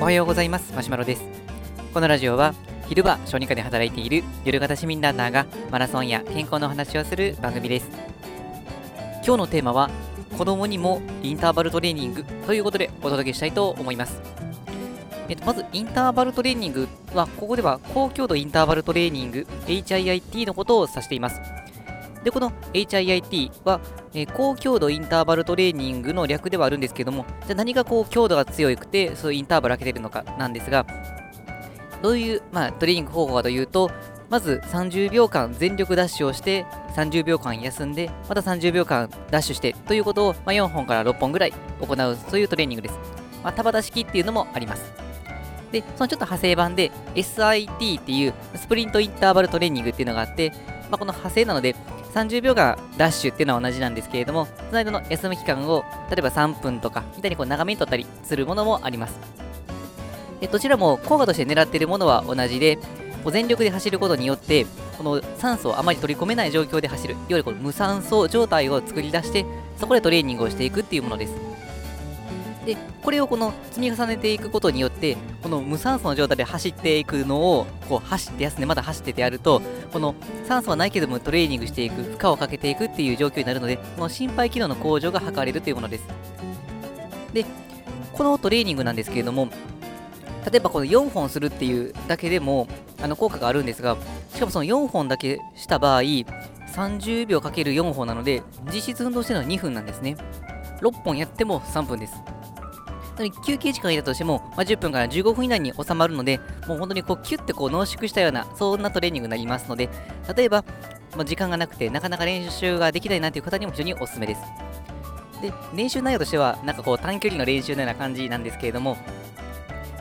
おはようございます。マシュマロです。このラジオは昼間小児科で働いている夜型市民ランナーがマラソンや健康の話をする番組です。今日のテーマは子供にもインターバルトレーニングということでお届けしたいと思います。えっと、まずインターバルトレーニングはここでは高強度インターバルトレーニング HIIT のことを指しています。で、この HIIT は、えー、高強度インターバルトレーニングの略ではあるんですけども、じゃあ何がこう強度が強くて、そういうインターバル開けてるのかなんですが、どういう、まあ、トレーニング方法かというと、まず30秒間全力ダッシュをして、30秒間休んで、また30秒間ダッシュしてということを、ま、4本から6本ぐらい行う、そういうトレーニングです。まあ、束出式っていうのもあります。で、そのちょっと派生版で SIT っていうスプリントインターバルトレーニングっていうのがあって、まあ、この派生なので、30秒がダッシュっていうのは同じなんですけれども、その間の休む期間を、例えば3分とか、みたいにこう長めに取ったりするものもあります。でどちらも効果として狙っているものは同じで、こう全力で走ることによって、この酸素をあまり取り込めない状況で走る、いわゆるこの無酸素状態を作り出して、そこでトレーニングをしていくっていうものです。で、これをこの積み重ねていくことによって、この無酸素の状態で走っていくのを、こう走って休んでまだ走っててやると、この酸素はないけどもトレーニングしていく、負荷をかけていくっていう状況になるので、この心肺機能の向上が図れるというものです。で、このトレーニングなんですけれども、例えばこの4本するっていうだけでもあの効果があるんですが、しかもその4本だけした場合、30秒かける4本なので、実質運動してるのは2分なんですね。6本やっても3分です。休憩時間いたとしても、まあ、10分から15分以内に収まるので、もう本当にこうキュッてこう濃縮したような、そんなトレーニングになりますので、例えば、まあ、時間がなくて、なかなか練習ができないなという方にも非常におすすめです。で、練習内容としては、なんかこう短距離の練習のような感じなんですけれども、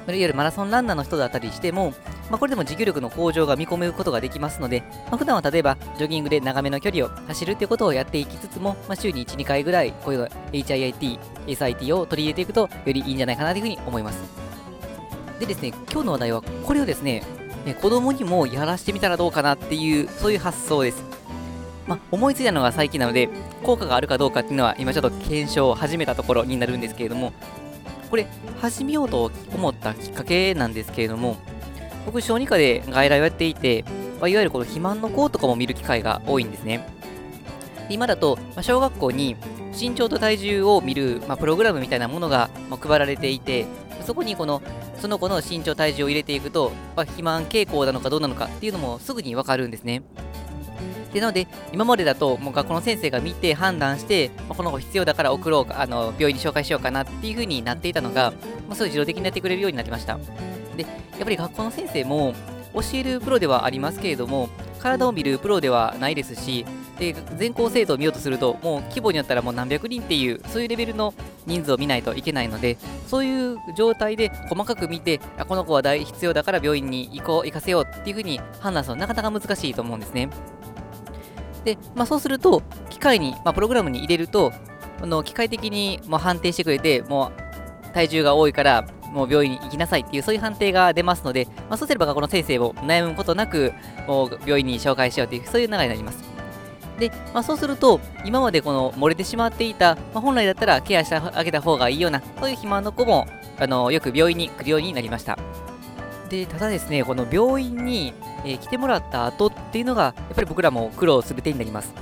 いわゆるマラソンランナーの人だったりしても、まあ、これでも持久力の向上が見込めることができますので、まあ、普段は例えばジョギングで長めの距離を走るっていうことをやっていきつつも、まあ、週に1、2回ぐらいこういう HIIT、SIT を取り入れていくとよりいいんじゃないかなというふうに思います。でですね、今日の話題はこれをですね、子供にもやらしてみたらどうかなっていう、そういう発想です。まあ、思いついたのが最近なので、効果があるかどうかっていうのは今ちょっと検証を始めたところになるんですけれども、これ始めようと思ったきっかけなんですけれども、僕、小児科で外来をやっていて、まあ、いわゆるこの肥満の子とかも見る機会が多いんですね。今だと、まあ、小学校に身長と体重を見る、まあ、プログラムみたいなものが、ま配られていて、そこにこのその子の身長体重を入れていくと、ま肥満傾向なのかどうなのかっていうのもすぐにわかるんですね。でなので、今までだと、もう学校の先生が見て判断して、まあ、この子必要だから送ろうか、あの病院に紹介しようかなっていう風になっていたのが、まあ、そういう自動的にやってくれるようになりました。で、やっぱり学校の先生も、教えるプロではありますけれども、体を見るプロではないですし、で全校生徒を見ようとすると、もう規模によったらもう何百人っていう、そういうレベルの人数を見ないといけないので、そういう状態で細かく見て、あこの子は大必要だから病院に行こう、行かせようっていうふうに判断するのはなかなか難しいと思うんですね。で、まあ、そうすると、機械に、まあ、プログラムに入れると、あの機械的にもう判定してくれて、もう体重が多いから、もう病院に行きなさいっていう、そういう判定が出ますので、まあ、そうすればこの先生を悩むことなく、もう病院に紹介しようという、そういう流れになります。で、まあ、そうすると、今までこの漏れてしまっていた、まあ、本来だったらケアしてあげた方がいいような、そういう肥満の子も、あのよく病院に来るようになりました。で、ただですね、この病院に、え、来てもらった後っていうのが、やっぱり僕らも苦労する点になります。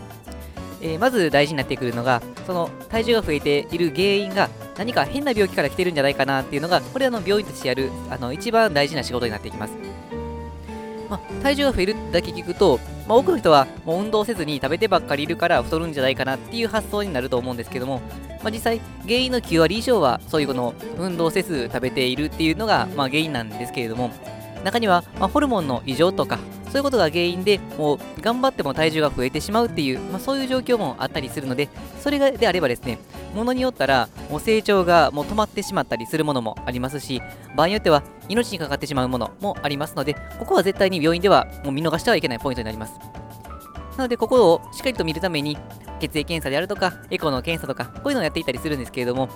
えー、まず大事になってくるのが、その体重が増えている原因が何か変な病気から来てるんじゃないかなっていうのが、これあの病院としてやるあの一番大事な仕事になってきます。まあ、体重が増えるだけ聞くと、まあ、多くの人はもう運動せずに食べてばっかりいるから太るんじゃないかなっていう発想になると思うんですけども、まあ、実際原因の9割以上はそういうこの運動せず食べているっていうのがまあ原因なんですけれども中にはまホルモンの異常とかそういうことが原因でもう頑張っても体重が増えてしまうっていう、まあ、そういう状況もあったりするのでそれがであればですねものによったらもう成長がもう止まってしまったりするものもありますし場合によっては命にかかってしまうものもありますのでここは絶対に病院ではもう見逃してはいけないポイントになります。なのでここをしっかりと見るために血液検査であるとかエコの検査とかこういうのをやっていたりするんですけれども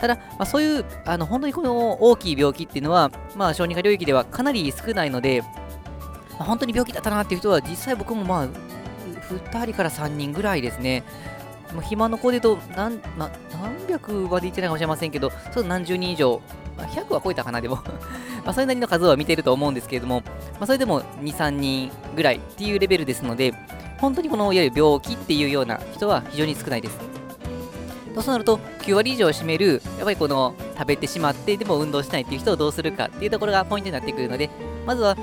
ただ、まあ、そういうあの本当にこの大きい病気っていうのは、まあ、小児科領域ではかなり少ないので、まあ、本当に病気だったなっていう人は実際僕もまあ2人から3人ぐらいですねもう暇の子でと何,、ま、何百まで言ってないかもしれませんけど、ちょっと何十人以上、まあ、100は超えたかな、でも まそれなりの数は見てると思うんですけれども、まあ、それでも2、3人ぐらいっていうレベルですので、本当にこのいわゆる病気っていうような人は非常に少ないです。そうなると、9割以上を占める、やっぱりこの食べてしまって、でも運動しないっていう人をどうするかっていうところがポイントになってくるので、まずは、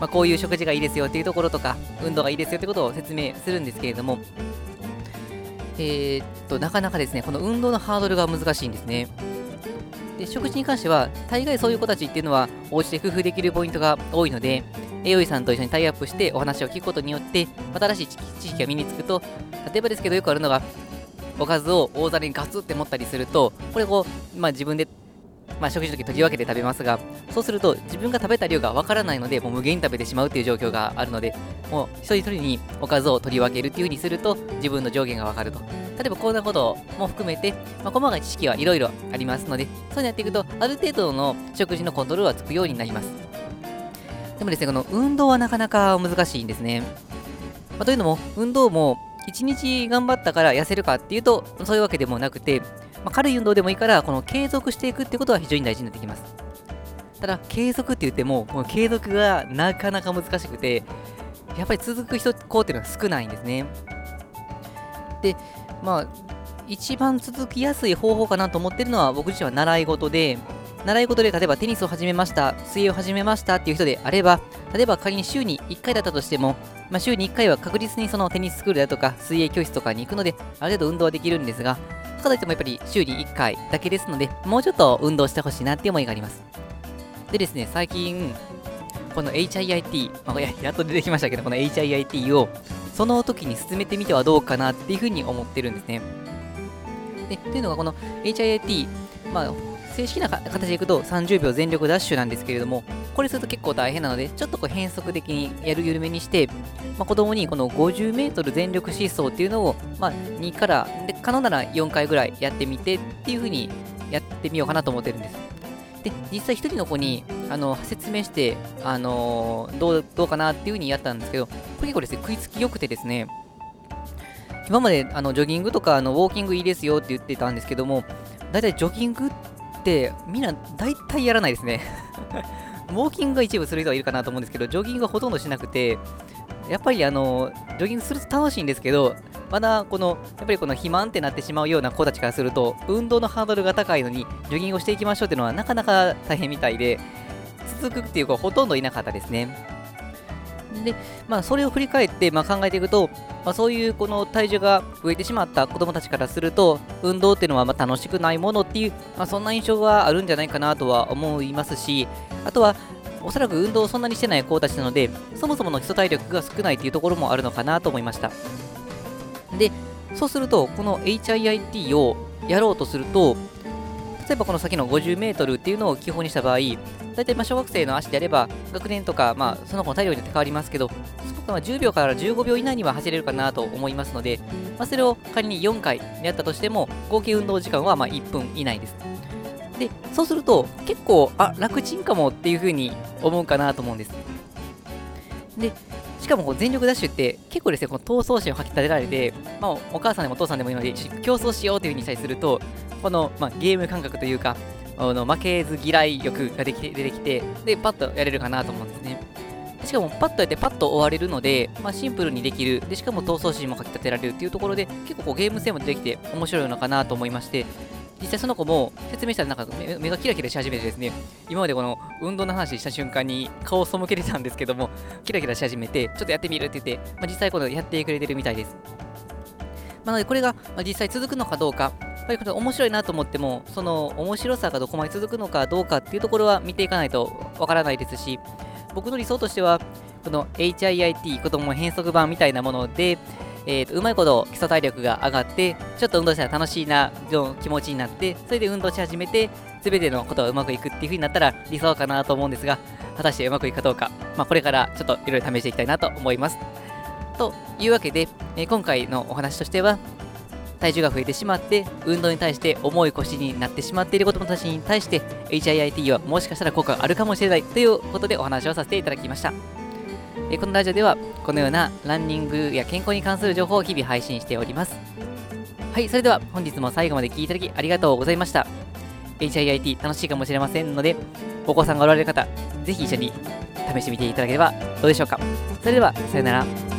まあ、こういう食事がいいですよっていうところとか、運動がいいですよってことを説明するんですけれども、えー、っと、なかなかですね、この運動のハードルが難しいんですね。で食事に関しては、大概そういう子たちっていうのは、お家で工夫できるポイントが多いので、栄養士さんと一緒にタイアップしてお話を聞くことによって、新しい知識が身につくと、例えばですけど、よくあるのが、おかずを大皿にガツって持ったりすると、これこう、まあ、自分で、まあ、食事の時取り分けて食べますが、そうすると自分が食べた量がわからないので、もう無限に食べてしまうっていう状況があるので、もう一人一人におかずを取り分けるっていう風にすると、自分の上限がわかると。例えばこんなことも含めて、まあ、細かい知識はいろいろありますので、そうやっていくと、ある程度の食事のコントロールはつくようになります。でもですね、この運動はなかなか難しいんですね。まあ、というのも、運動も1日頑張ったから痩せるかっていうと、そういうわけでもなくて、まあ、軽い運動でもいいから、この継続していくってことは非常に大事になってきます。ただ、継続って言っても、この継続がなかなか難しくて、やっぱり続く人こうっていうのは少ないんですね。で、まあ、一番続きやすい方法かなと思ってるのは、僕自身は習い事で、習い事で例えばテニスを始めました、水泳を始めましたっていう人であれば、例えば仮に週に1回だったとしても、まあ、週に1回は確実にそのテニススクールだとか水泳教室とかに行くので、ある程度運動はできるんですが、かといってもやっぱり週に1回だけですので、もうちょっと運動してほしいなっていう思いがあります。でですね、最近、この HIIT、まあ、ややっと出てきましたけど、この HIIT をその時に進めてみてはどうかなっていうふうに思ってるんですね。で、っていうのがこの HIIT、まあ、正式な形でいくと30秒全力ダッシュなんですけれども、これすると結構大変なので、ちょっとこう変則的にやる緩めにして、まあ、子供にこの50メートル全力疾走っていうのを、まあ、2から、で可能なら4回ぐらいやってみてっていう風にやってみようかなと思ってるんです。で、実際1人の子にあの説明して、あのー、どうどうかなっていう風にやったんですけど、これ結構ですね、食いつき良くてですね、今まであのジョギングとかあのウォーキングいいですよって言ってたんですけども、だいたいジョギングってみんな大体やらないですね ウォーキングが一部する人はいるかなと思うんですけど、ジョギングはほとんどしなくて、やっぱりあの、ジョギングすると楽しいんですけど、まだこの、やっぱりこの肥満ってなってしまうような子たちからすると、運動のハードルが高いのに、ジョギングをしていきましょうっていうのはなかなか大変みたいで、続くっていう子はほとんどいなかったですね。で、まあ、それを振り返って、まあ、考えていくと、まあ、そういうこの体重が増えてしまった子供たちからすると、運動っていうのはま楽しくないものっていう、まあ、そんな印象があるんじゃないかなとは思いますし、あとは、おそらく運動をそんなにしてない子たちなので、そもそもの基礎体力が少ないっていうところもあるのかなと思いました。で、そうすると、この HIIT をやろうとすると、例えばこの先の 50m っていうのを基本にした場合、大体ま小学生の足であれば、学年とか、まあ、その子の体力によって変わりますけど、そこは10秒から15秒以内には走れるかなと思いますので、まあ、それを仮に4回やったとしても、合計運動時間はま1分以内です。で、そうすると、結構、あ、楽ちんかもっていう風に思うかなと思うんです。で、しかもこう全力ダッシュって結構ですね、この闘争心を吐き立てられて、まあ、お母さんでもお父さんでもいいので、競争しようっていう風にしたりすると、この、まあ、ゲーム感覚というか、あの負けず嫌い欲ができて出てきて、で、パッとやれるかなと思うんですね。しかも、パッとやってパッと終われるので、まあ、シンプルにできる。で、しかも闘争心もかき立てられるっていうところで、結構こうゲーム性も出てきて面白いのかなと思いまして、実際その子も説明したらなんか目がキラキラし始めてですね、今までこの運動の話した瞬間に顔を背けてたんですけども、キラキラし始めて、ちょっとやってみるって言って、まあ、実際このやってくれてるみたいです。なのでこれが実際続くのかどうか、ぱりこれ面白いなと思っても、その面白さがどこまで続くのかどうかっていうところは見ていかないとわからないですし、僕の理想としては、この HIIT 子供変則版みたいなもので、えーと、うまいこと基礎体力が上がって、ちょっと運動したら楽しいなの気持ちになって、それで運動し始めて、すべてのことがうまくいくっていう風になったら理想かなと思うんですが、果たしてうまくいくかどうか、まあ、これからちょっといろいろ試していきたいなと思います。というわけで、えー、今回のお話としては、体重が増えてしまって、運動に対して重い腰になってしまっている子供たちに対して、HIIT はもしかしたら効果があるかもしれないということでお話をさせていただきました。えこのラジオでは、このようなランニングや健康に関する情報を日々配信しております。はい、それでは本日も最後まで聞いていただきありがとうございました。HIIT 楽しいかもしれませんので、お子さんがおられる方、ぜひ一緒に試してみていただければどうでしょうか。それでは、さようなら。